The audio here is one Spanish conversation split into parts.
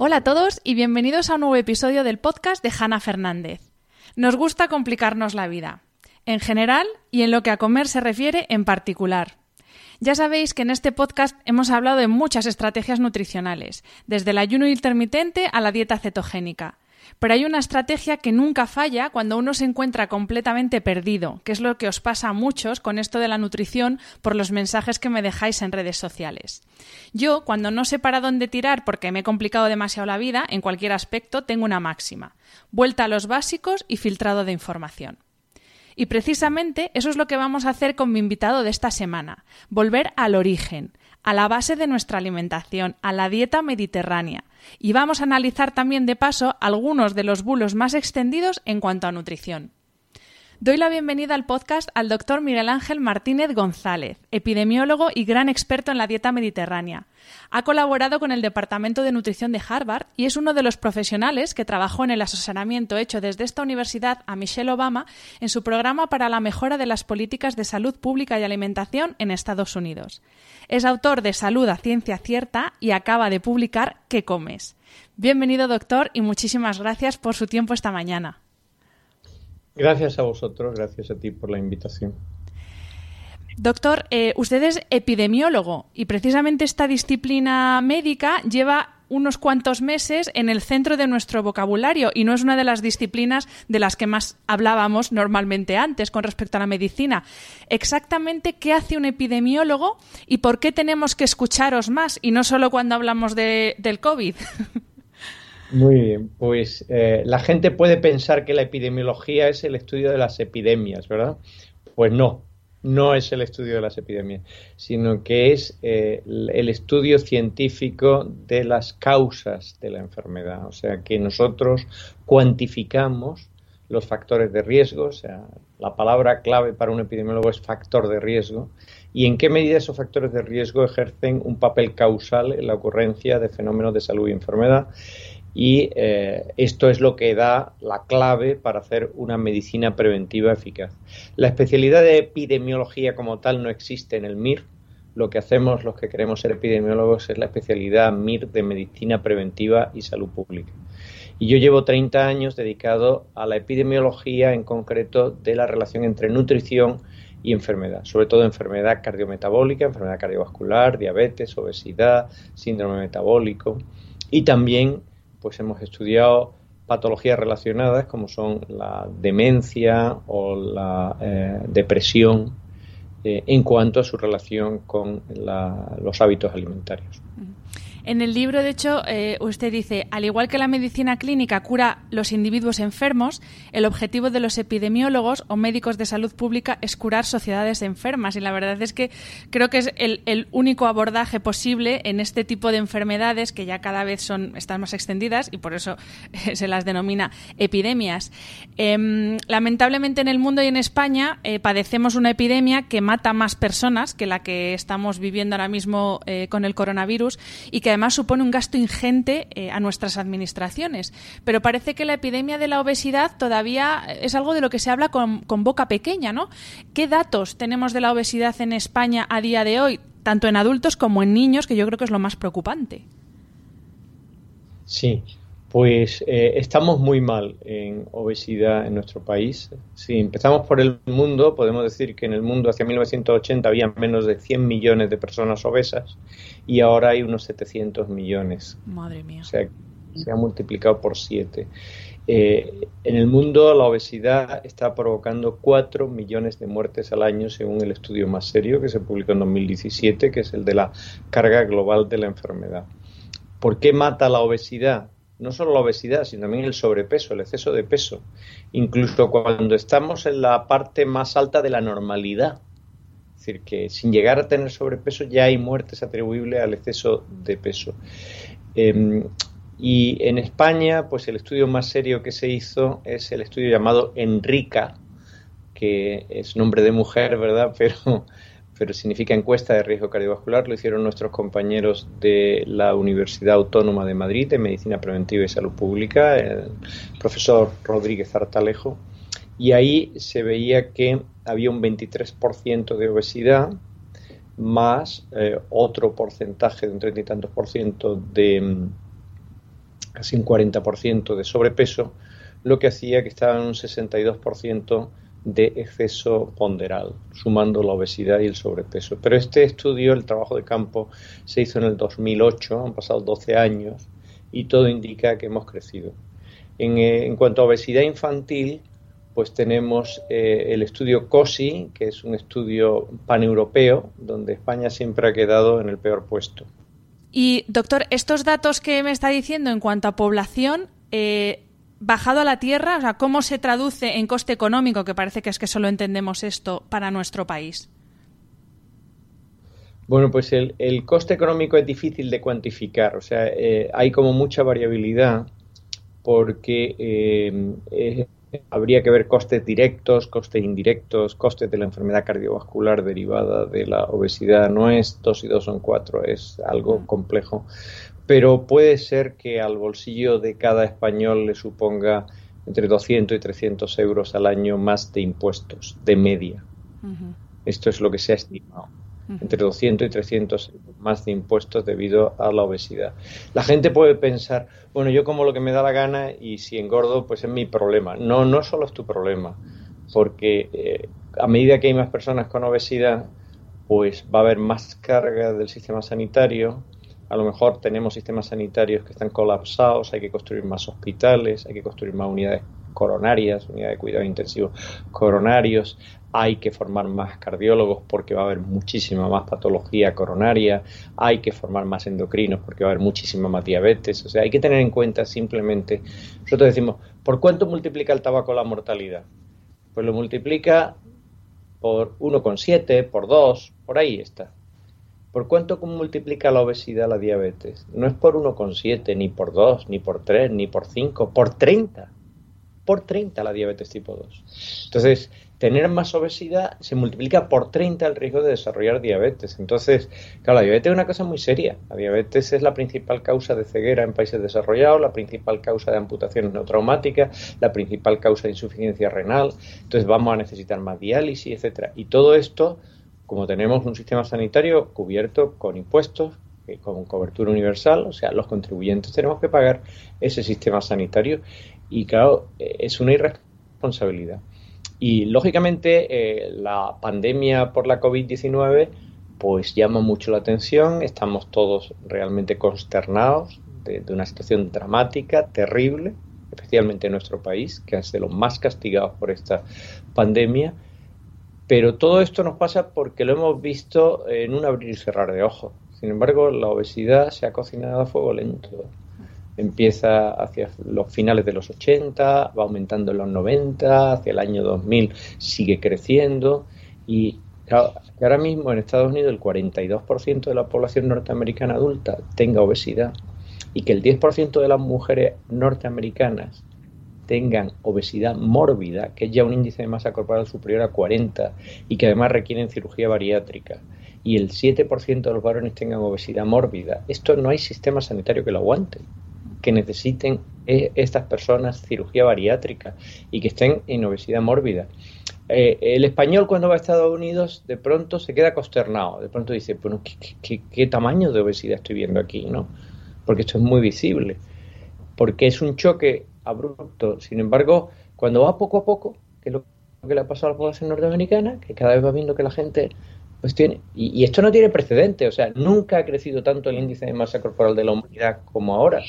Hola a todos y bienvenidos a un nuevo episodio del podcast de Hanna Fernández. Nos gusta complicarnos la vida, en general y en lo que a comer se refiere en particular. Ya sabéis que en este podcast hemos hablado de muchas estrategias nutricionales, desde el ayuno intermitente a la dieta cetogénica. Pero hay una estrategia que nunca falla cuando uno se encuentra completamente perdido, que es lo que os pasa a muchos con esto de la nutrición por los mensajes que me dejáis en redes sociales. Yo, cuando no sé para dónde tirar porque me he complicado demasiado la vida, en cualquier aspecto, tengo una máxima. Vuelta a los básicos y filtrado de información. Y precisamente eso es lo que vamos a hacer con mi invitado de esta semana, volver al origen, a la base de nuestra alimentación, a la dieta mediterránea. Y vamos a analizar también de paso algunos de los bulos más extendidos en cuanto a nutrición. Doy la bienvenida al podcast al doctor Miguel Ángel Martínez González, epidemiólogo y gran experto en la dieta mediterránea. Ha colaborado con el Departamento de Nutrición de Harvard y es uno de los profesionales que trabajó en el asesoramiento hecho desde esta universidad a Michelle Obama en su programa para la mejora de las políticas de salud pública y alimentación en Estados Unidos. Es autor de Salud a Ciencia Cierta y acaba de publicar ¿Qué comes? Bienvenido, doctor, y muchísimas gracias por su tiempo esta mañana. Gracias a vosotros, gracias a ti por la invitación. Doctor, eh, usted es epidemiólogo y precisamente esta disciplina médica lleva unos cuantos meses en el centro de nuestro vocabulario y no es una de las disciplinas de las que más hablábamos normalmente antes con respecto a la medicina. Exactamente qué hace un epidemiólogo y por qué tenemos que escucharos más y no solo cuando hablamos de, del COVID. Muy bien, pues eh, la gente puede pensar que la epidemiología es el estudio de las epidemias, ¿verdad? Pues no, no es el estudio de las epidemias, sino que es eh, el estudio científico de las causas de la enfermedad. O sea, que nosotros cuantificamos los factores de riesgo, o sea, la palabra clave para un epidemiólogo es factor de riesgo, y en qué medida esos factores de riesgo ejercen un papel causal en la ocurrencia de fenómenos de salud y enfermedad y eh, esto es lo que da la clave para hacer una medicina preventiva eficaz. La especialidad de epidemiología como tal no existe en el MIR. Lo que hacemos los que queremos ser epidemiólogos es la especialidad MIR de medicina preventiva y salud pública. Y yo llevo 30 años dedicado a la epidemiología en concreto de la relación entre nutrición y enfermedad, sobre todo enfermedad cardiometabólica, enfermedad cardiovascular, diabetes, obesidad, síndrome metabólico y también pues hemos estudiado patologías relacionadas como son la demencia o la eh, depresión eh, en cuanto a su relación con los hábitos alimentarios. En el libro, de hecho, eh, usted dice, al igual que la medicina clínica cura los individuos enfermos, el objetivo de los epidemiólogos o médicos de salud pública es curar sociedades enfermas. Y la verdad es que creo que es el, único abordaje posible en este tipo de enfermedades que ya cada vez son, están más extendidas y por eso se las denomina epidemias. Em, lamentablemente en el mundo y en España eh, padecemos una epidemia que mata más personas que la que estamos viviendo ahora mismo eh, con el coronavirus y que además supone un gasto ingente eh, a nuestras administraciones. Pero parece que la epidemia de la obesidad todavía es algo de lo que se habla con, boca pequeña, ¿no? ¿Qué datos tenemos de la obesidad en España a día de hoy, tanto en adultos como en niños, que yo creo que es lo más preocupante? Sí, Pues eh, estamos muy mal en obesidad en nuestro país. Si empezamos por el mundo, podemos decir que en el mundo hacia 1980 había menos de 100 millones de personas obesas y ahora hay unos 700 millones. Madre mía. O sea, se ha multiplicado por 7. Eh, en el mundo la obesidad está provocando 4 millones de muertes al año según el estudio más serio que se publicó en 2017, que es el de la carga global de la enfermedad. ¿Por qué mata la obesidad? No solo la obesidad, sino también el sobrepeso, el exceso de peso, incluso cuando estamos en la parte más alta de la normalidad. Es decir, que sin llegar a tener sobrepeso ya hay muertes atribuibles al exceso de peso. Em, y en España, pues el estudio más serio que se hizo es el estudio llamado Enrica, que es nombre de mujer, ¿verdad? Pero pero significa encuesta de riesgo cardiovascular, lo hicieron nuestros compañeros de la Universidad Autónoma de Madrid de Medicina Preventiva y Salud Pública, el profesor Rodríguez Artalejo, y ahí se veía que había un 23% de obesidad más eh, otro porcentaje de un treinta y tantos por ciento de mm, casi un 40% de sobrepeso, lo que hacía que estaba en un 62% de exceso ponderal, sumando la obesidad y el sobrepeso. Pero este estudio, el trabajo de campo, se hizo en el 2008, han pasado 12 años y todo indica que hemos crecido. En, eh, cuanto a obesidad infantil, pues tenemos eh, el estudio COSI, que es un estudio paneuropeo, donde España siempre ha quedado en el peor puesto. Y, doctor, estos datos que me está diciendo en cuanto a población, eh, bajado a la tierra, o sea, ¿cómo se traduce en coste económico, que parece que es que solo entendemos esto para nuestro país? Bueno, pues el, coste económico es difícil de cuantificar, o sea, eh, hay como mucha variabilidad porque eh, eh, habría que ver costes directos, costes indirectos, costes de la enfermedad cardiovascular derivada de la obesidad. No es dos y dos son cuatro, es algo mm. complejo pero puede ser que al bolsillo de cada español le suponga entre 200 y 300 euros al año más de impuestos, de media. Esto es lo que se ha estimado. Entre 200 y 300 más de impuestos debido a la obesidad. La gente puede pensar, bueno, yo como lo que me da la gana y si engordo, pues es mi problema. No, no solo es tu problema, porque eh, a medida que hay más personas con obesidad, pues va a haber más carga del sistema sanitario, a lo mejor tenemos sistemas sanitarios que están colapsados, hay que construir más hospitales, hay que construir más unidades coronarias, unidades de cuidado intensivo coronarios, hay que formar más cardiólogos porque va a haber muchísima más patología coronaria, hay que formar más endocrinos porque va a haber muchísima más diabetes, o sea, hay que tener en cuenta simplemente, nosotros decimos, ¿por cuánto multiplica el tabaco la mortalidad? Pues lo multiplica por 1,7, por 2, por ahí está. ¿Por cuánto multiplica la obesidad la diabetes? No es por 1,7, ni por 2, ni por 3, ni por 5, por 30. Por 30 la diabetes tipo 2. Entonces, tener más obesidad se multiplica por 30 el riesgo de desarrollar diabetes. Entonces, claro, la diabetes es una cosa muy seria. La diabetes es la principal causa de ceguera en países desarrollados, la principal causa de amputaciones no traumáticas, la principal causa de insuficiencia renal. Entonces, vamos a necesitar más diálisis, etcétera. Y todo esto como tenemos un sistema sanitario cubierto con impuestos, eh, con cobertura universal, o sea, los contribuyentes tenemos que pagar ese sistema sanitario y claro, eh, es una irresponsabilidad. Y lógicamente eh, la pandemia por la COVID-19 pues llama mucho la atención, estamos todos realmente consternados de, de, una situación dramática, terrible, especialmente en nuestro país, que es de los más castigados por esta pandemia pero todo esto nos pasa porque lo hemos visto en un abrir y cerrar de ojos. Sin embargo, la obesidad se ha cocinado a fuego lento. Empieza hacia los finales de los 80, va aumentando en los 90, hacia el año 2000 sigue creciendo y ahora mismo en Estados Unidos el 42% de la población norteamericana adulta tenga obesidad y que el 10% de las mujeres norteamericanas tengan obesidad mórbida, que es ya un índice de masa corporal superior a 40 y que además requieren cirugía bariátrica, y el 7% de los varones tengan obesidad mórbida, esto no hay sistema sanitario que lo aguante, que necesiten eh, estas personas cirugía bariátrica y que estén en obesidad mórbida. Eh, el español cuando va a Estados Unidos de pronto se queda consternado, de pronto dice, bueno, ¿qué, qué tamaño de obesidad estoy viendo aquí? ¿no? Porque esto es muy visible. porque es un choque abrupto. Sin embargo, cuando va poco a poco, que es lo que le ha pasado a la población norteamericana, que cada vez va viendo que la gente pues tiene, y, esto no tiene precedente, o sea, nunca ha crecido tanto el índice de masa corporal de la humanidad como ahora.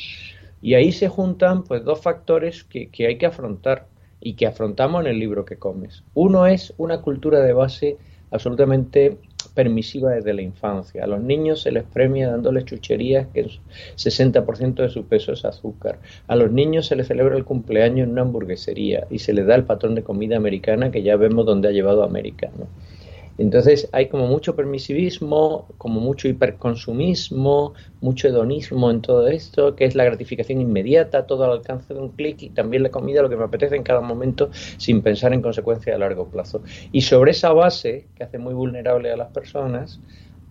Y ahí se juntan pues dos factores que, que hay que afrontar y que afrontamos en el libro que comes. Uno es una cultura de base absolutamente permisiva desde la infancia. A los niños se les premia dándoles chucherías que el 60% de su peso es azúcar. A los niños se les celebra el cumpleaños en una hamburguesería y se les da el patrón de comida americana que ya vemos dónde ha llevado a América. Entonces hay como mucho permisivismo, como mucho hiperconsumismo, mucho hedonismo en todo esto, que es la gratificación inmediata, todo al alcance de un clic y también la comida, lo que me apetece en cada momento, sin pensar en consecuencias a largo plazo. Y sobre esa base, que hace muy vulnerable a las personas,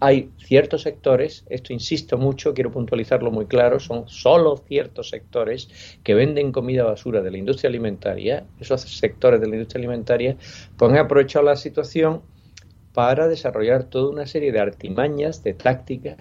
hay ciertos sectores, esto insisto mucho, quiero puntualizarlo muy claro, son solo ciertos sectores que venden comida basura de la industria alimentaria, esos sectores de la industria alimentaria, pues han aprovechado la situación para desarrollar toda una serie de artimañas, de tácticas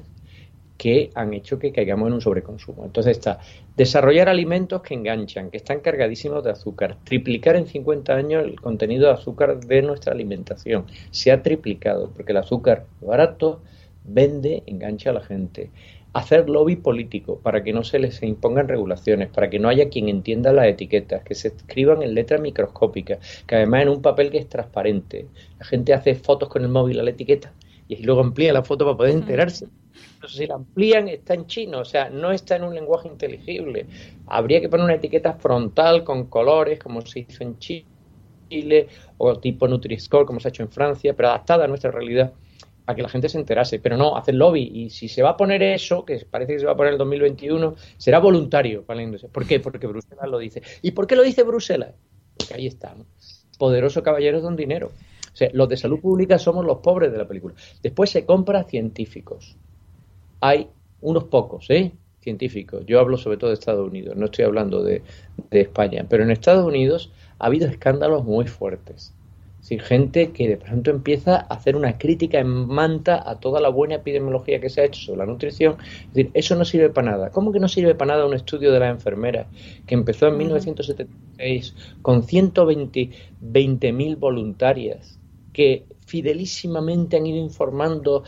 que han hecho que caigamos en un sobreconsumo. Entonces está desarrollar alimentos que enganchan, que están cargadísimos de azúcar, triplicar en 50 años el contenido de azúcar de nuestra alimentación. Se ha triplicado porque el azúcar barato vende, engancha a la gente hacer lobby político para que no se les impongan regulaciones, para que no haya quien entienda las etiquetas, que se escriban en letras microscópicas, que además en un papel que es transparente. La gente hace fotos con el móvil a la etiqueta y luego amplía la foto para poder enterarse. Entonces, si la amplían, está en chino, o sea, no está en un lenguaje inteligible. Habría que poner una etiqueta frontal con colores, como se hizo en Chile, o tipo Nutri-Score, como se ha hecho en Francia, pero adaptada a nuestra realidad para que la gente se enterase, pero no, hacer lobby. Y si se va a poner eso, que parece que se va a poner el 2021, será voluntario para la industria. ¿Por qué? Porque Bruselas lo dice. ¿Y por qué lo dice Bruselas? Porque ahí está, Poderoso caballero don dinero. O sea, los de salud pública somos los pobres de la película. Después se compra científicos. Hay unos pocos, ¿eh? Científicos. Yo hablo sobre todo de Estados Unidos, no estoy hablando de España. Pero en Estados Unidos ha habido escándalos muy fuertes gente que de pronto empieza a hacer una crítica en manta a toda la buena epidemiología que se ha hecho sobre la nutrición. Es decir, eso no sirve para nada. ¿Cómo que no sirve para nada un estudio de la enfermera que empezó en 1976 con 120.000 voluntarias que fidelísimamente han ido informando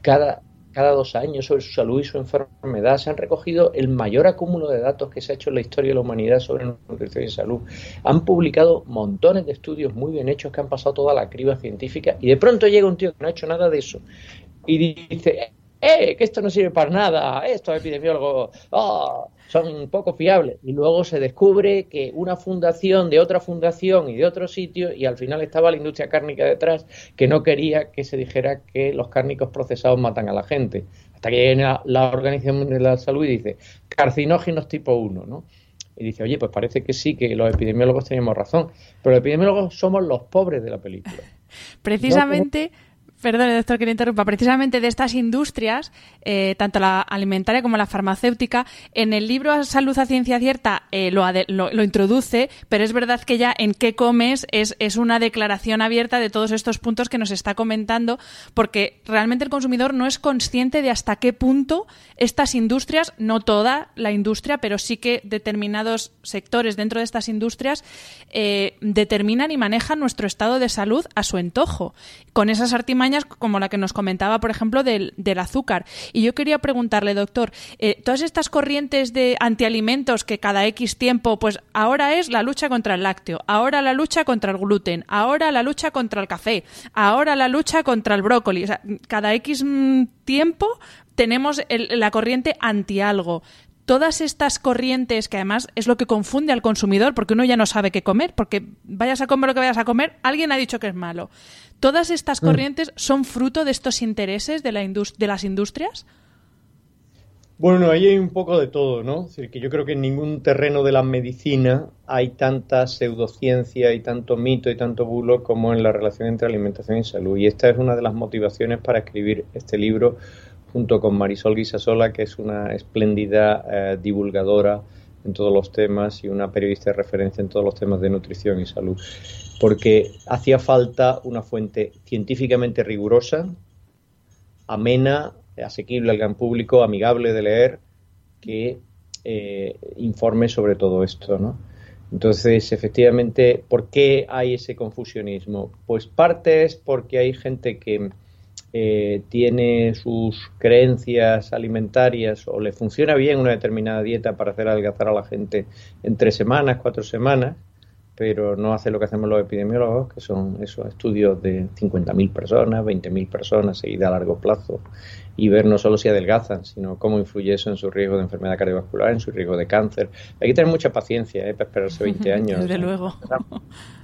cada cada dos años sobre su salud y su enfermedad. Se han recogido el mayor acúmulo de datos que se ha hecho en la historia de la humanidad sobre nutrición y salud. Han publicado montones de estudios muy bien hechos que han pasado toda la criba científica y de pronto llega un tío que no ha hecho nada de eso y dice, eh, que esto no sirve para nada, estos epidemiólogos oh, son poco fiables. Y luego se descubre que una fundación de otra fundación y de otro sitio, y al final estaba la industria cárnica detrás, que no quería que se dijera que los cárnicos procesados matan a la gente. Hasta que viene la, la Organización de la Salud y dice, carcinógenos tipo 1, ¿no? Y dice, oye, pues parece que sí, que los epidemiólogos teníamos razón, pero los epidemiólogos somos los pobres de la película. Precisamente... Perdón, doctor, que le interrumpa. Precisamente de estas industrias, eh, tanto la alimentaria como la farmacéutica, en el libro Salud a Ciencia Cierta eh, lo, introduce, pero es verdad que ya en qué comes es, es una declaración abierta de todos estos puntos que nos está comentando, porque realmente el consumidor no es consciente de hasta qué punto estas industrias, no toda la industria, pero sí que determinados sectores dentro de estas industrias eh, determinan y manejan nuestro estado de salud a su antojo. Con esas artimañas como la que nos comentaba, por ejemplo, del, azúcar. Y yo quería preguntarle, doctor, eh, todas estas corrientes de antialimentos que cada X tiempo, pues ahora es la lucha contra el lácteo, ahora la lucha contra el gluten, ahora la lucha contra el café, ahora la lucha contra el brócoli. Cada X mm, tiempo tenemos la corriente anti algo todas estas corrientes, que además es lo que confunde al consumidor, porque uno ya no sabe qué comer, porque vayas a comer lo que vayas a comer, alguien ha dicho que es malo. ¿Todas estas mm. corrientes son fruto de estos intereses de, la de las industrias? Bueno, ahí hay un poco de todo, ¿no? Es decir, que yo creo que en ningún terreno de la medicina hay tanta pseudociencia y tanto mito y tanto bulo como en la relación entre alimentación y salud. Y esta es una de las motivaciones para escribir este libro junto con Marisol Guisasola, que es una espléndida eh, divulgadora en todos los temas y una periodista de referencia en todos los temas de nutrición y salud, porque hacía falta una fuente científicamente rigurosa, amena, asequible al gran público, amigable de leer, que eh, informes sobre todo esto, ¿no? Entonces, efectivamente, ¿por qué hay ese confusionismo? Pues parte es porque hay gente que eh, tiene sus creencias alimentarias o le funciona bien una determinada dieta para hacer adelgazar a la gente en tres semanas, cuatro semanas, pero no hace lo que hacemos los epidemiólogos, que son esos estudios de 50.000 personas, 20.000 personas seguidas a largo plazo y ver no solo si adelgazan, sino cómo influye eso en su riesgo de enfermedad cardiovascular, en su riesgo de cáncer. Hay que tener mucha paciencia ¿eh? para esperarse 20 años. Desde luego.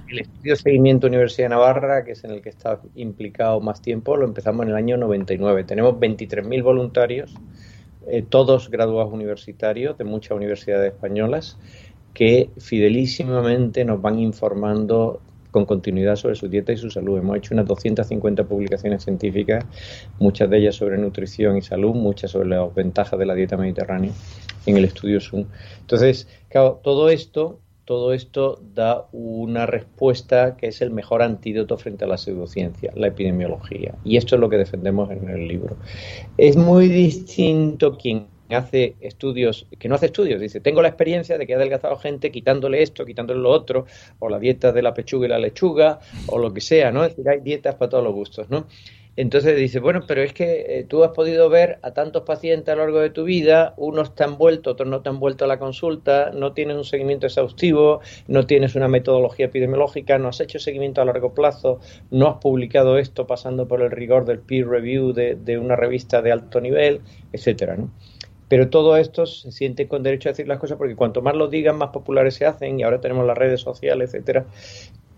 El estudio de seguimiento Universidad de Navarra, que es en el que está implicado más tiempo, lo empezamos en el año 99. Tenemos 23.000 voluntarios, eh, todos graduados universitarios de muchas universidades españolas, que fidelísimamente nos van informando con continuidad sobre su dieta y su salud. Hemos hecho unas 250 publicaciones científicas, muchas de ellas sobre nutrición y salud, muchas sobre las ventajas de la dieta mediterránea en el estudio Zoom. Entonces, claro, todo esto, todo esto da una respuesta que es el mejor antídoto frente a la pseudociencia, la epidemiología. Y esto es lo que defendemos en el libro. Es muy distinto quien hace estudios, que no hace estudios, dice, tengo la experiencia de que ha adelgazado gente quitándole esto, quitándole lo otro, o la dieta de la pechuga y la lechuga, o lo que sea, ¿no? Es decir, hay dietas para todos los gustos, ¿no? Entonces dice, bueno, pero es que eh, tú has podido ver a tantos pacientes a lo largo de tu vida, unos te han vuelto, otros no te han vuelto a la consulta, no tienes un seguimiento exhaustivo, no tienes una metodología epidemiológica, no has hecho seguimiento a largo plazo, no has publicado esto pasando por el rigor del peer review de, de una revista de alto nivel, etcétera, ¿no? Pero todo esto se siente con derecho a decir las cosas porque cuanto más lo digan, más populares se hacen y ahora tenemos las redes sociales, etcétera.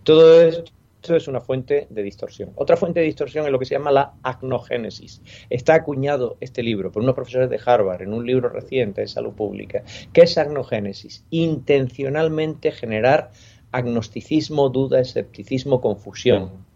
Todo esto es una fuente de distorsión. Otra fuente de distorsión es lo que se llama la agnogénesis. Está acuñado este libro por unos profesores de Harvard en un libro reciente de salud pública. ¿Qué es agnogénesis? Intencionalmente generar agnosticismo, duda, escepticismo, confusión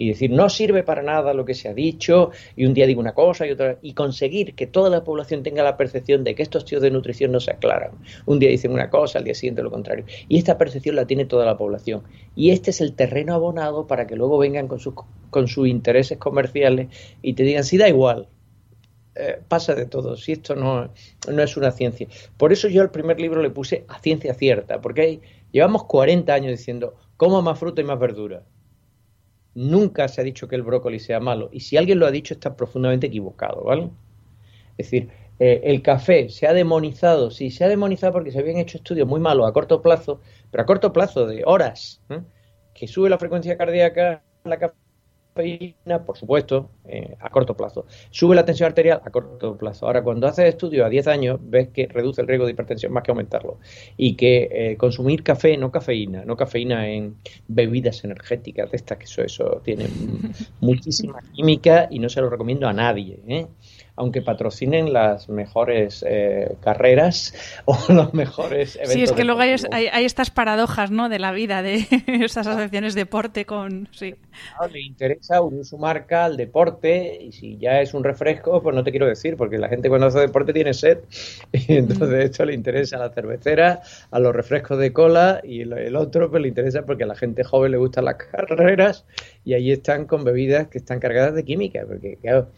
y decir no sirve para nada lo que se ha dicho y un día digo una cosa y otra y conseguir que toda la población tenga la percepción de que estos tíos de nutrición no se aclaran. Un día dicen una cosa, al día siguiente lo contrario. Y esta percepción la tiene toda la población. Y este es el terreno abonado para que luego vengan con sus, con sus intereses comerciales y te digan, si da igual, eh, pasa de todo, si esto no, no es una ciencia. Por eso yo al primer libro le puse a ciencia cierta, porque llevamos 40 años diciendo, coma más fruta y más verdura. Nunca se ha dicho que el brócoli sea malo. Y si alguien lo ha dicho, está profundamente equivocado, ¿vale? Es decir, eh, el café se ha demonizado. Sí, se ha demonizado porque se habían hecho estudios muy malos a corto plazo, pero a corto plazo de horas, ¿eh? que sube la frecuencia cardíaca, la café por supuesto, eh, a corto plazo. Sube la tensión arterial a corto plazo. Ahora, cuando haces estudios a 10 años, ves que reduce el riesgo de hipertensión más que aumentarlo. Y que eh, consumir café, no cafeína, no cafeína en bebidas energéticas de estas, que eso, eso tiene muchísima química y no se lo recomiendo a nadie. ¿eh? Aunque patrocinen las mejores eh, carreras o los mejores eventos. Sí, es que luego hay, hay, estas paradojas ¿no? de la vida, de esas asociaciones deporte con... Sí. le interesa unir su marca al deporte y si ya es un refresco, pues no te quiero decir, porque la gente cuando hace deporte tiene sed y entonces esto le interesa a la cervecera, a los refrescos de cola y el, otro pues le interesa porque a la gente joven le gustan las carreras y ahí están con bebidas que están cargadas de química, porque claro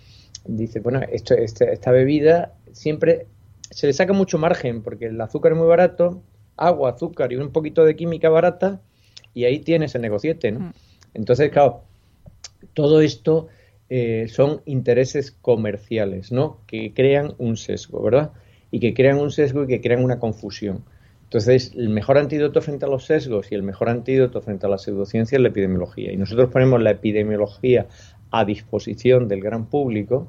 dice, bueno, esto, este, esta bebida siempre se le saca mucho margen porque el azúcar es muy barato, agua, azúcar y un poquito de química barata y ahí tienes el negociete, ¿no? Mm. Entonces, claro, todo esto eh, son intereses comerciales, ¿no? Que crean un sesgo, ¿verdad? Y que crean un sesgo y que crean una confusión. Entonces, el mejor antídoto frente a los sesgos y el mejor antídoto frente a la pseudociencia es la epidemiología. Y nosotros ponemos la epidemiología a disposición del gran público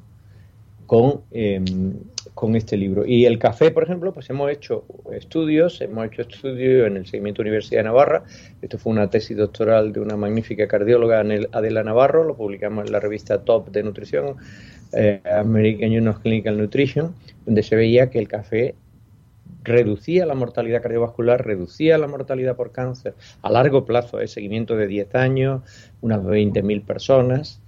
con, em, con este libro. Y el café, por ejemplo, pues hemos hecho estudios, hemos hecho estudios en el seguimiento Universidad de Navarra. Esto fue una tesis doctoral de una magnífica cardióloga, Adela Navarro, lo publicamos en la revista Top de Nutrición, eh, American of Clinical Nutrition, donde se veía que el café reducía la mortalidad cardiovascular, reducía la mortalidad por cáncer a largo plazo, es seguimiento de 10 años, unas 20.000 personas,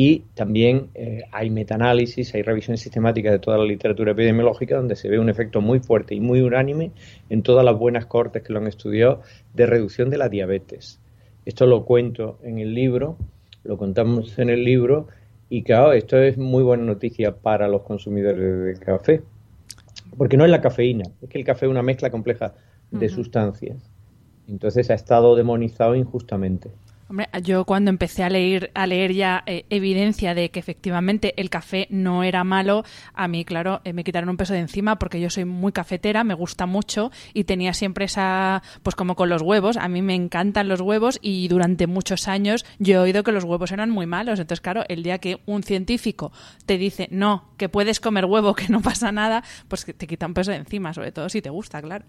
y también eh, hay metaanálisis, hay revisiones sistemáticas de toda la literatura epidemiológica donde se ve un efecto muy fuerte y muy unánime en todas las buenas cortes que lo han estudiado de reducción de la diabetes. Esto lo cuento en el libro, lo contamos en el libro y claro, esto es muy buena noticia para los consumidores de café porque no es la cafeína, es que el café es una mezcla compleja de sustancias. Entonces ha estado demonizado injustamente. Hombre, yo cuando empecé a leer, a leer ya eh, evidencia de que efectivamente el café no era malo, a mí, claro, eh, me quitaron un peso de encima porque yo soy muy cafetera, me gusta mucho y tenía siempre esa, pues como con los huevos, a mí me encantan los huevos y durante muchos años yo he oído que los huevos eran muy malos. Entonces, claro, el día que un científico te dice, no, que puedes comer huevo, que no pasa nada, pues te quita un peso de encima, sobre todo si te gusta, claro.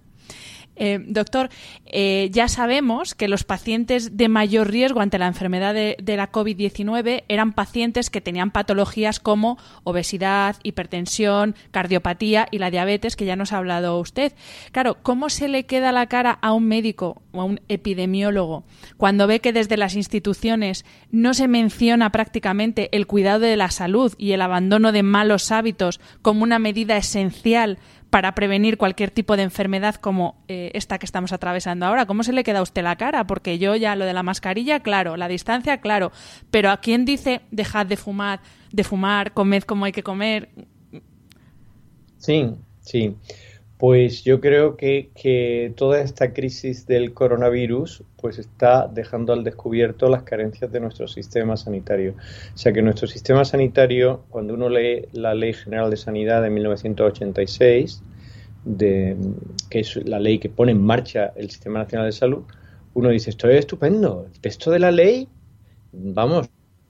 Eh, doctor, eh, ya sabemos que los pacientes de mayor riesgo ante la enfermedad de, la COVID-19 eran pacientes que tenían patologías como obesidad, hipertensión, cardiopatía y la diabetes, que ya nos ha hablado usted. Claro, ¿cómo se le queda la cara a un médico o a un epidemiólogo cuando ve que desde las instituciones no se menciona prácticamente el cuidado de la salud y el abandono de malos hábitos como una medida esencial para prevenir cualquier tipo de enfermedad como eh, esta que estamos atravesando ahora. ¿Cómo se le queda a usted la cara? Porque yo ya lo de la mascarilla, claro, la distancia, claro, pero ¿a quién dice dejad de fumar, de fumar, comed como hay que comer? Sí, sí. Pues yo creo que, toda esta crisis del coronavirus pues está dejando al descubierto las carencias de nuestro sistema sanitario. O sea que nuestro sistema sanitario, cuando uno lee la Ley General de Sanidad de 1986, de, que es la ley que pone en marcha el Sistema Nacional de Salud, uno dice, esto es estupendo, el texto de la ley, vamos,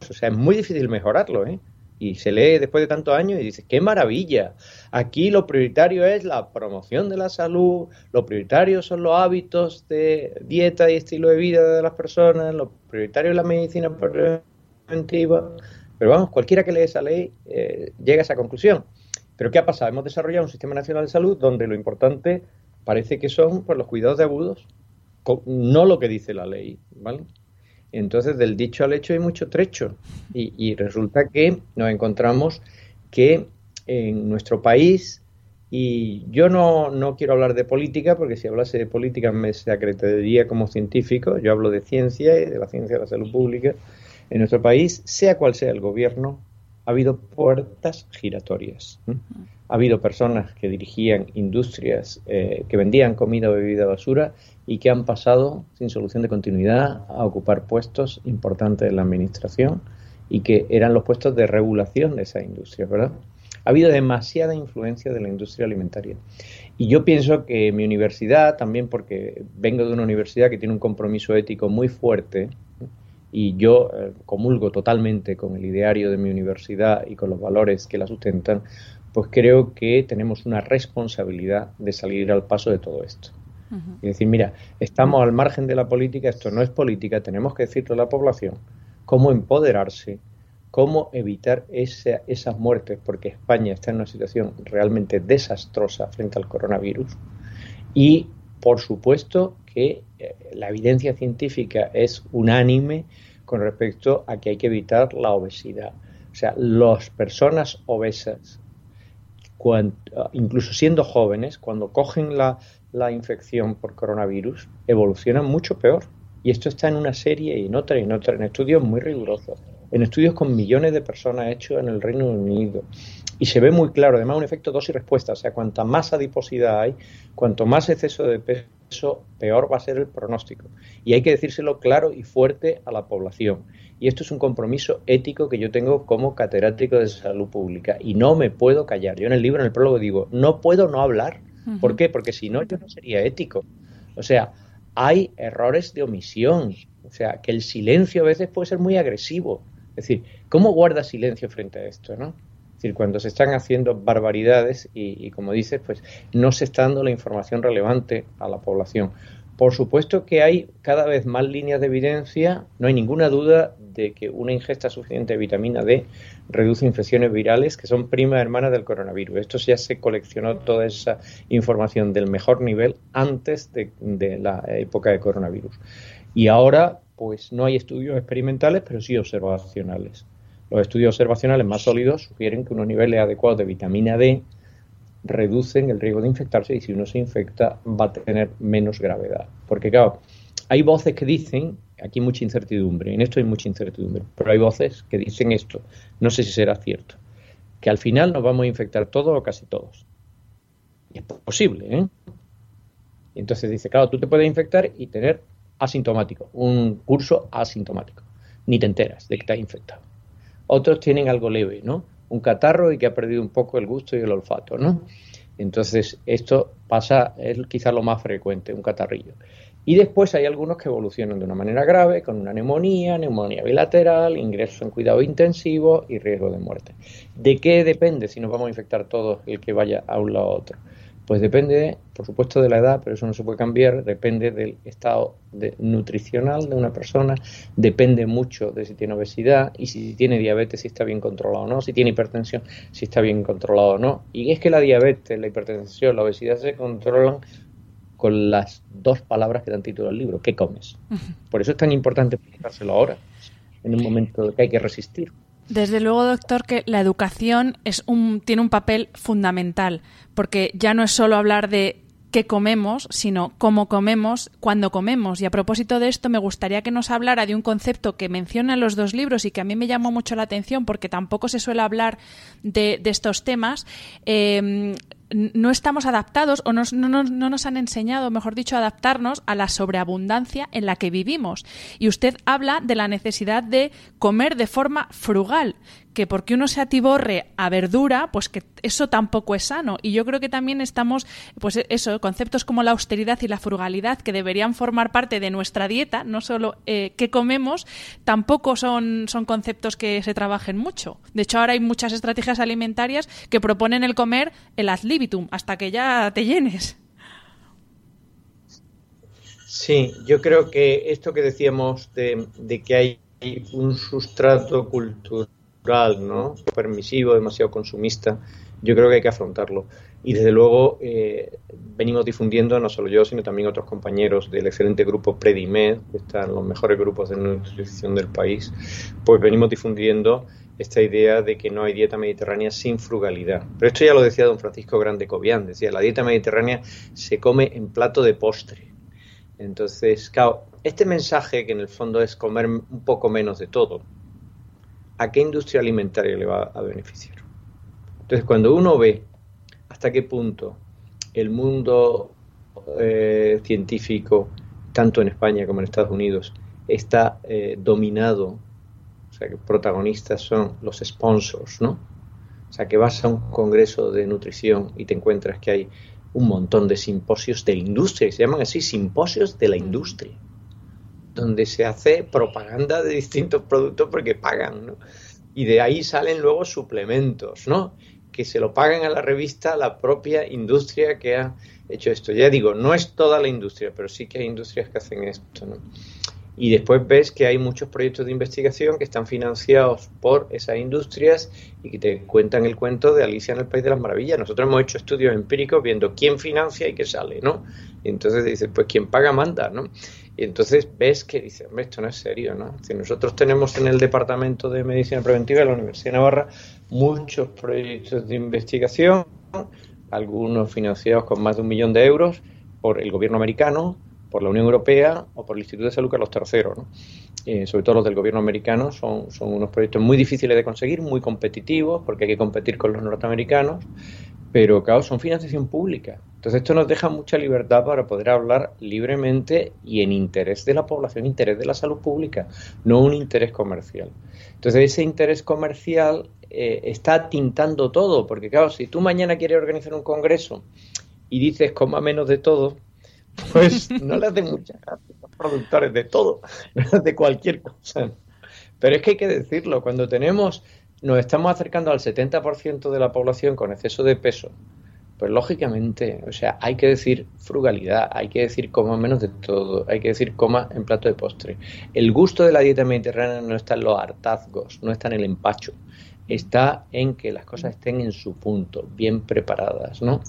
o sea, es muy difícil mejorarlo, ¿eh? Y se lee después de tantos años y dice, qué maravilla, aquí lo prioritario es la promoción de la salud, lo prioritario son los hábitos de dieta y estilo de vida de las personas, lo prioritario es la medicina preventiva, pero vamos, cualquiera que lee esa ley eh, llega a esa conclusión. Pero ¿qué ha pasado? Hemos desarrollado un sistema nacional de salud donde lo importante parece que son pues, los cuidados de agudos, no lo que dice la ley, ¿vale? Entonces, del dicho al hecho hay mucho trecho. Y, resulta que nos encontramos que en nuestro país, y yo no, no, quiero hablar de política, porque si hablase de política me acreditaría como científico, yo hablo de ciencia y de la ciencia de la salud pública. En nuestro país, sea cual sea el gobierno, ha habido puertas giratorias. Ha habido personas que dirigían industrias eh, que vendían comida o bebida basura y que han pasado sin solución de continuidad a ocupar puestos importantes en la administración y que eran los puestos de regulación de esa industria, ¿verdad? Ha habido demasiada influencia de la industria alimentaria. Y yo pienso que mi universidad, también porque vengo de una universidad que tiene un compromiso ético muy fuerte, y yo eh, comulgo totalmente con el ideario de mi universidad y con los valores que la sustentan, pues creo que tenemos una responsabilidad de salir al paso de todo esto. Y decir, mira, estamos al margen de la política, esto no es política, tenemos que decirle a la población cómo empoderarse, cómo evitar esas muertes, porque España está en una situación realmente desastrosa frente al coronavirus. Y, por supuesto, que eh, la evidencia científica es unánime con respecto a que hay que evitar la obesidad. O sea, las personas obesas, incluso siendo jóvenes, cuando cogen la, la infección por coronavirus evoluciona mucho peor. Y esto está en una serie y en otra y en otra, en estudios muy rigurosos, en estudios con millones de personas hechos en el Reino Unido. Y se ve muy claro, además, un efecto dosis respuesta. O sea, cuanta más adiposidad hay, cuanto más exceso de peso, peor va a ser el pronóstico. Y hay que decírselo claro y fuerte a la población. Y esto es un compromiso ético que yo tengo como catedrático de salud pública. Y no me puedo callar. Yo en el libro, en el prólogo, digo, no puedo no hablar ¿Por qué? Porque si no, yo no sería ético. O sea, hay errores de omisión. O sea, que el silencio a veces puede ser muy agresivo. Es decir, ¿cómo guarda silencio frente a esto? ¿no? Es decir, cuando se están haciendo barbaridades y, y, como dices, pues no se está dando la información relevante a la población. Por supuesto que hay cada vez más líneas de evidencia, no hay ninguna duda de que una ingesta suficiente de vitamina D reduce infecciones virales que son prima hermana del coronavirus. Esto ya se coleccionó toda esa información del mejor nivel antes de, la época de coronavirus. Y ahora, pues no hay estudios experimentales, pero sí observacionales. Los estudios observacionales más sólidos sugieren que unos niveles adecuados de vitamina D reducen el riesgo de infectarse y si uno se infecta va a tener menos gravedad. Porque claro, hay voces que dicen, aquí mucha incertidumbre, en esto hay mucha incertidumbre, pero hay voces que dicen esto, no sé si será cierto, que al final nos vamos a infectar todos o casi todos. Y es posible, ¿eh? Y entonces dice, claro, tú te puedes infectar y tener asintomático, un curso asintomático. Ni te enteras de que estás infectado. Otros tienen algo leve, ¿no? Un catarro y que ha perdido un poco el gusto y el olfato, ¿no? Entonces, esto pasa, es quizás lo más frecuente, un catarrillo. Y después hay algunos que evolucionan de una manera grave, con una neumonía, neumonía bilateral, ingreso en cuidado intensivo y riesgo de muerte. ¿De qué depende si nos vamos a infectar todos el que vaya a un lado a otro? Pues depende, por supuesto, de la edad, pero eso no se puede cambiar, depende del estado nutricional de una persona, depende mucho de si tiene obesidad y si tiene diabetes, si está bien controlado o no, si tiene hipertensión, si está bien controlado o no. Y es que la diabetes, la hipertensión, la obesidad se controlan con las dos palabras que dan título al libro, ¿qué comes? Por eso es tan importante explicárselo ahora, en un momento que hay que resistir. Desde luego, doctor, que la educación es un, tiene un papel fundamental, porque ya no es solo hablar de qué comemos, sino cómo comemos, cuándo comemos. Y a propósito de esto, me gustaría que nos hablara de un concepto que menciona en los dos libros y que a mí me llamó mucho la atención porque tampoco se suele hablar de, estos temas. Eh, no estamos adaptados o no, no, nos han enseñado, mejor dicho, a adaptarnos a la sobreabundancia en la que vivimos. Y usted habla de la necesidad de comer de forma frugal, que porque uno se atiborre a verdura, pues que eso tampoco es sano. Y yo creo que también estamos, pues eso, conceptos como la austeridad y la frugalidad que deberían formar parte de nuestra dieta, no solo eh, qué comemos, tampoco son, son conceptos que se trabajen mucho. De hecho, ahora hay muchas estrategias alimentarias que proponen el comer el ad libitum, hasta que ya te llenes. Sí, yo creo que esto que decíamos de, de que hay un sustrato cultural ¿no? permisivo, demasiado consumista, yo creo que hay que afrontarlo. Y desde luego eh, venimos difundiendo, no solo yo, sino también otros compañeros del excelente grupo Predimed, que están los mejores grupos de nutrición del país, pues venimos difundiendo esta idea de que no hay dieta mediterránea sin frugalidad. Pero esto ya lo decía don Francisco Grande Cobian, decía, la dieta mediterránea se come en plato de postre. Entonces, claro, este mensaje que en el fondo es comer un poco menos de todo, ¿a qué industria alimentaria le va a beneficiar? Entonces, cuando uno ve hasta qué punto el mundo eh, científico, tanto en España como en Estados Unidos, está eh, dominado, o sea, que protagonistas son los sponsors, ¿no? O sea, que vas a un congreso de nutrición y te encuentras que hay un montón de simposios de industria, se llaman así simposios de la industria donde se hace propaganda de distintos productos porque pagan, ¿no? Y de ahí salen luego suplementos, ¿no? Que se lo pagan a la revista la propia industria que ha hecho esto. Ya digo, no es toda la industria, pero sí que hay industrias que hacen esto, ¿no? Y después ves que hay muchos proyectos de investigación que están financiados por esas industrias y que te cuentan el cuento de Alicia en el País de las Maravillas. Nosotros hemos hecho estudios empíricos viendo quién financia y qué sale, ¿no? Y entonces dices, pues quien paga manda, ¿no? Y entonces ves que dices, hombre, esto no es serio, ¿no? Si nosotros tenemos en el Departamento de Medicina Preventiva de la Universidad de Navarra muchos proyectos de investigación, algunos financiados con más de un millón de euros por el gobierno americano, por la Unión Europea o por el Instituto de Salud Carlos III, ¿no? Eh, sobre todo los del gobierno americano, son, son unos proyectos muy difíciles de conseguir, muy competitivos, porque hay que competir con los norteamericanos, pero claro, son financiación pública. Entonces esto nos deja mucha libertad para poder hablar libremente y en interés de la población, interés de la salud pública, no un interés comercial. Entonces ese interés comercial eh, está tintando todo, porque claro, si tú mañana quieres organizar un congreso y dices coma menos de todo, pues no le hace mucha gracia los productores de todo, de cualquier cosa. Pero es que hay que decirlo, cuando tenemos nos estamos acercando al 70% de la población con exceso de peso, pues lógicamente, o sea, hay que decir frugalidad, hay que decir coma menos de todo, hay que decir coma en plato de postre. El gusto de la dieta mediterránea no está en los hartazgos, no está en el empacho, está en que las cosas estén en su punto, bien preparadas, ¿no?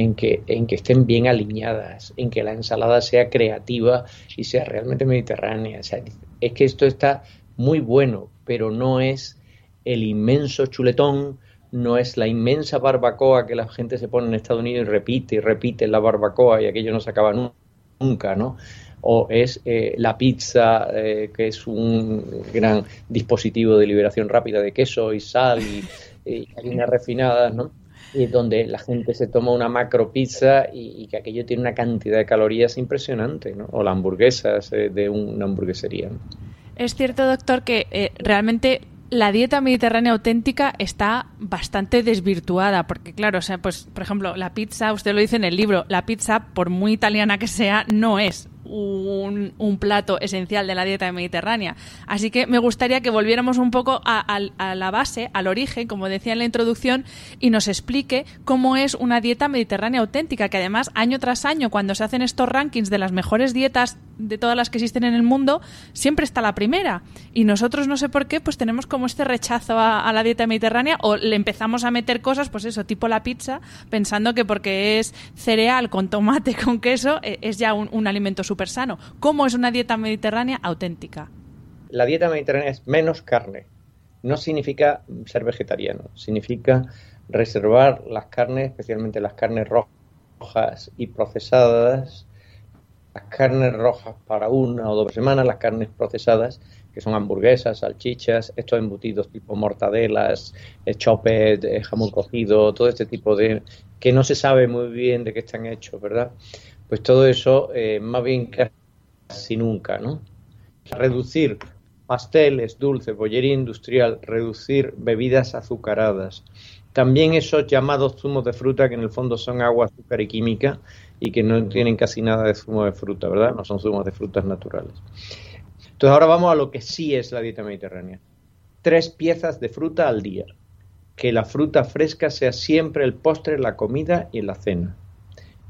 En que, en que estén bien alineadas, en que la ensalada sea creativa y sea realmente mediterránea. O sea, es que esto está muy bueno, pero no es el inmenso chuletón, no es la inmensa barbacoa que la gente se pone en Estados Unidos y repite y repite la barbacoa y aquello no se acaba nunca, ¿no? O es eh, la pizza, eh, que es un gran dispositivo de liberación rápida de queso y sal y, harinas refinadas, ¿no? Y donde la gente se toma una macro pizza y, que aquello tiene una cantidad de calorías impresionante, ¿no? o la hamburguesa de una hamburguesería. Es cierto, doctor, que eh, realmente la dieta mediterránea auténtica está bastante desvirtuada, porque claro, o sea, pues por ejemplo, la pizza, usted lo dice en el libro, la pizza, por muy italiana que sea, no es un, plato esencial de la dieta mediterránea. Así que me gustaría que volviéramos un poco a, la base, al origen, como decía en la introducción, y nos explique cómo es una dieta mediterránea auténtica, que además año tras año, cuando se hacen estos rankings de las mejores dietas de todas las que existen en el mundo, siempre está la primera. Y nosotros, no sé por qué, pues tenemos como este rechazo a, la dieta mediterránea o le empezamos a meter cosas, pues eso, tipo la pizza, pensando que porque es cereal con tomate, con queso, eh, es ya un, alimento súper. ¿Cómo es una dieta mediterránea auténtica? La dieta mediterránea es menos carne. No significa ser vegetariano, significa reservar las carnes, especialmente las carnes rojas y procesadas, las carnes rojas para una o dos semanas, las carnes procesadas, que son hamburguesas, salchichas, estos embutidos tipo mortadelas, eh, chopet, eh, jamón cocido, todo este tipo de que no se sabe muy bien de qué están hechos, ¿verdad? Pues todo eso eh, más bien casi nunca, ¿no? Reducir pasteles, dulces, bollería industrial, reducir bebidas azucaradas. También esos llamados zumos de fruta que en el fondo son agua, azúcar y química y que no tienen casi nada de zumo de fruta, ¿verdad? No son zumos de frutas naturales. Entonces ahora vamos a lo que sí es la dieta mediterránea. Tres piezas de fruta al día. Que la fruta fresca sea siempre el postre, la comida y la cena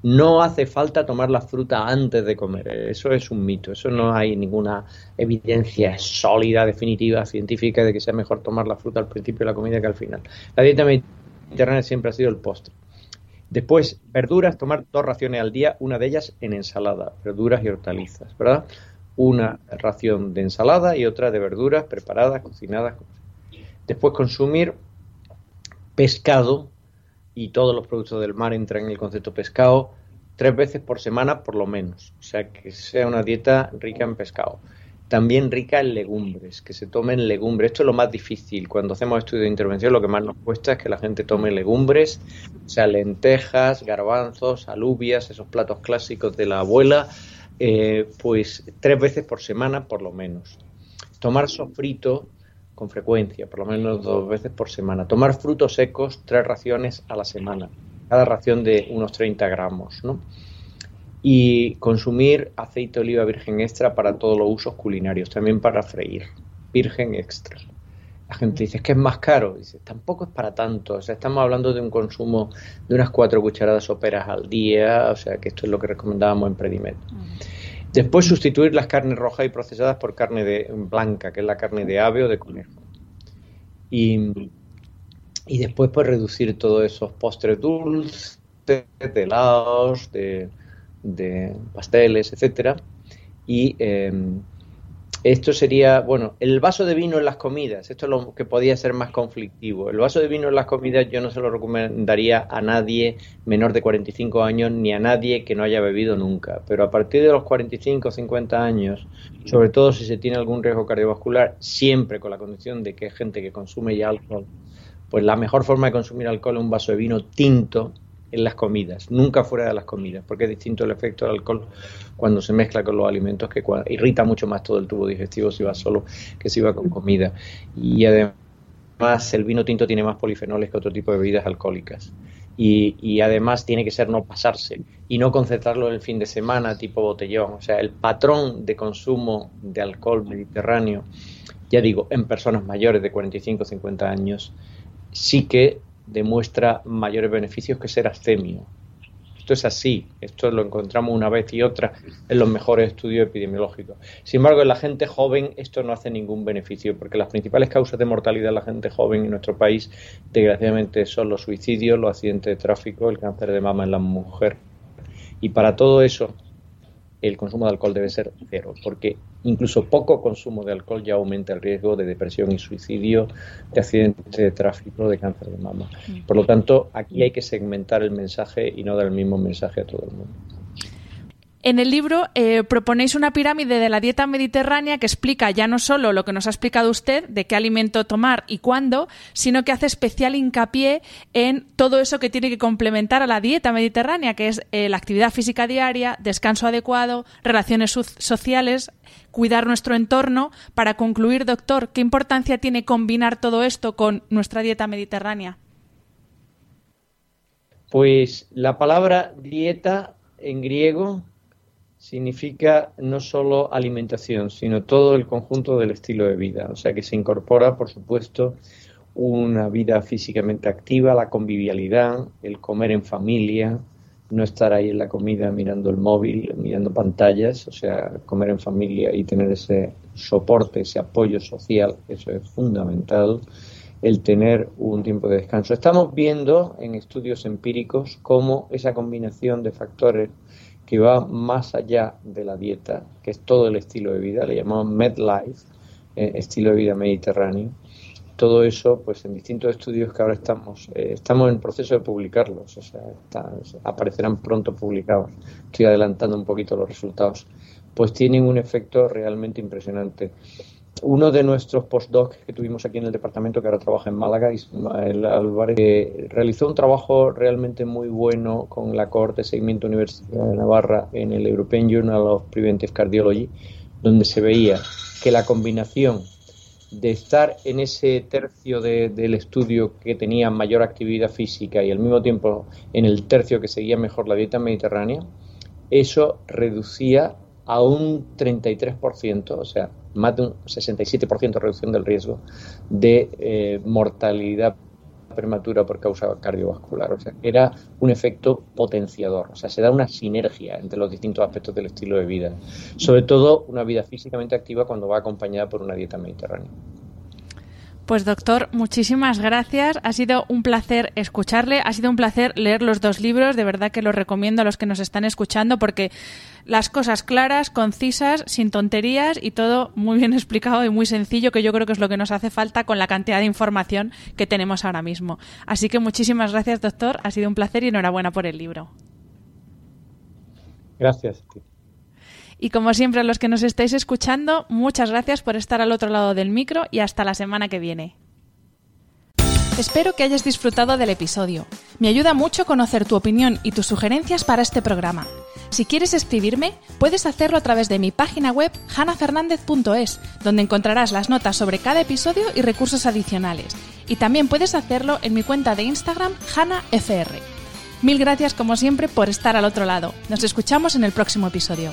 no hace falta tomar la fruta antes de comer. Eso es un mito. Eso no hay ninguna evidencia sólida, definitiva, científica de que sea mejor tomar la fruta al principio de la comida que al final. La dieta mediterránea siempre ha sido el postre. Después, verduras, tomar dos raciones al día, una de ellas en ensalada, verduras y hortalizas, ¿verdad? Una ración de ensalada y otra de verduras preparadas, cocinadas. Después, consumir pescado, y todos los productos del mar entran en el concepto pescado tres veces por semana por lo menos. O sea, que sea una dieta rica en pescado. También rica en legumbres, que se tomen legumbres. Esto es lo más difícil. Cuando hacemos estudios de intervención, lo que más nos cuesta es que la gente tome legumbres, o sea, lentejas, garbanzos, alubias, esos platos clásicos de la abuela, eh, pues tres veces por semana por lo menos. Tomar sofrito con frecuencia, por lo menos dos veces por semana. Tomar frutos secos, tres raciones a la semana, cada ración de unos 30 gramos, ¿no? Y consumir aceite de oliva virgen extra para todos los usos culinarios, también para freír, virgen extra. La gente dice que es más caro, dice, tampoco es para tanto, o sea, estamos hablando de un consumo de unas cuatro cucharadas soperas al día, o sea, que esto es lo que recomendábamos en Predimed. Después sustituir las carnes rojas y procesadas por carne de, blanca, que es la carne de ave o de conejo. Y, después pues reducir todos esos postres dulces, de helados, de, pasteles, etcétera. Y em, esto sería, bueno, el vaso de vino en las comidas, esto es lo que podía ser más conflictivo. El vaso de vino en las comidas yo no se lo recomendaría a nadie menor de 45 años ni a nadie que no haya bebido nunca. Pero a partir de los 45 o 50 años, sobre todo si se tiene algún riesgo cardiovascular, siempre con la condición de que es gente que consume ya alcohol, pues la mejor forma de consumir alcohol es un vaso de vino tinto en las comidas, nunca fuera de las comidas, porque es distinto el efecto del alcohol cuando se mezcla con los alimentos, que irrita mucho más todo el tubo digestivo si va solo que si va con comida. Y además el vino tinto tiene más polifenoles que otro tipo de bebidas alcohólicas. Y, y, además tiene que ser no pasarse y no concentrarlo en el fin de semana tipo botellón. O sea, el patrón de consumo de alcohol mediterráneo, ya digo, en personas mayores de 45 o 50 años, sí que demuestra mayores beneficios que ser abstemio. Esto es así, esto lo encontramos una vez y otra en los mejores estudios epidemiológicos. Sin embargo, en la gente joven esto no hace ningún beneficio, porque las principales causas de mortalidad en la gente joven en nuestro país, desgraciadamente, son los suicidios, los accidentes de tráfico, el cáncer de mama en la mujer. Y para todo eso, el consumo de alcohol debe ser cero, porque incluso poco consumo de alcohol ya aumenta el riesgo de depresión y suicidio, de accidentes de tráfico, de cáncer de mama. Por lo tanto, aquí hay que segmentar el mensaje y no dar el mismo mensaje a todo el mundo. En el libro eh, proponéis una pirámide de la dieta mediterránea que explica ya no solo lo que nos ha explicado usted de qué alimento tomar y cuándo, sino que hace especial hincapié en todo eso que tiene que complementar a la dieta mediterránea, que es eh, la actividad física diaria, descanso adecuado, relaciones sociales, cuidar nuestro entorno. Para concluir, doctor, ¿qué importancia tiene combinar todo esto con nuestra dieta mediterránea? Pues la palabra dieta en griego significa no solo alimentación, sino todo el conjunto del estilo de vida. O sea que se incorpora, por supuesto, una vida físicamente activa, la convivialidad, el comer en familia, no estar ahí en la comida mirando el móvil, mirando pantallas, o sea, comer en familia y tener ese soporte, ese apoyo social, eso es fundamental, el tener un tiempo de descanso. Estamos viendo en estudios empíricos cómo esa combinación de factores que va más allá de la dieta, que es todo el estilo de vida, le llamamos MedLife, eh, estilo de vida mediterráneo. Todo eso, pues en distintos estudios que ahora estamos, eh, estamos en proceso de publicarlos, o sea, aparecerán pronto publicados. Estoy adelantando un poquito los resultados. Pues tienen un efecto realmente impresionante uno de nuestros postdocs que tuvimos aquí en el departamento, que ahora trabaja en Málaga, Ismael Álvarez, realizó un trabajo realmente muy bueno con la cohorte de seguimiento Universidad de Navarra en el European Journal of Preventive Cardiology, donde se veía que la combinación de estar en ese tercio del estudio que tenía mayor actividad física y al mismo tiempo en el tercio que seguía mejor la dieta mediterránea, eso reducía a un 33%, o sea, más de un 67% de reducción del riesgo de eh, mortalidad prematura por causa cardiovascular. O sea, era un efecto potenciador. O sea, se da una sinergia entre los distintos aspectos del estilo de vida. Sobre todo una vida físicamente activa cuando va acompañada por una dieta mediterránea. Pues doctor, muchísimas gracias. Ha sido un placer escucharle, ha sido un placer leer los dos libros. De verdad que los recomiendo a los que nos están escuchando porque las cosas claras, concisas, sin tonterías y todo muy bien explicado y muy sencillo, que yo creo que es lo que nos hace falta con la cantidad de información que tenemos ahora mismo. Así que muchísimas gracias, doctor. Ha sido un placer y enhorabuena por el libro. Gracias. Y como siempre, a los que nos estáis escuchando, muchas gracias por estar al otro lado del micro y hasta la semana que viene. Espero que hayas disfrutado del episodio. Me ayuda mucho conocer tu opinión y tus sugerencias para este programa. Si quieres escribirme, puedes hacerlo a través de mi página web hanafernandez.es, donde encontrarás las notas sobre cada episodio y recursos adicionales. Y también puedes hacerlo en mi cuenta de Instagram hanafr. Mil gracias como siempre por estar al otro lado. Nos escuchamos en el próximo episodio.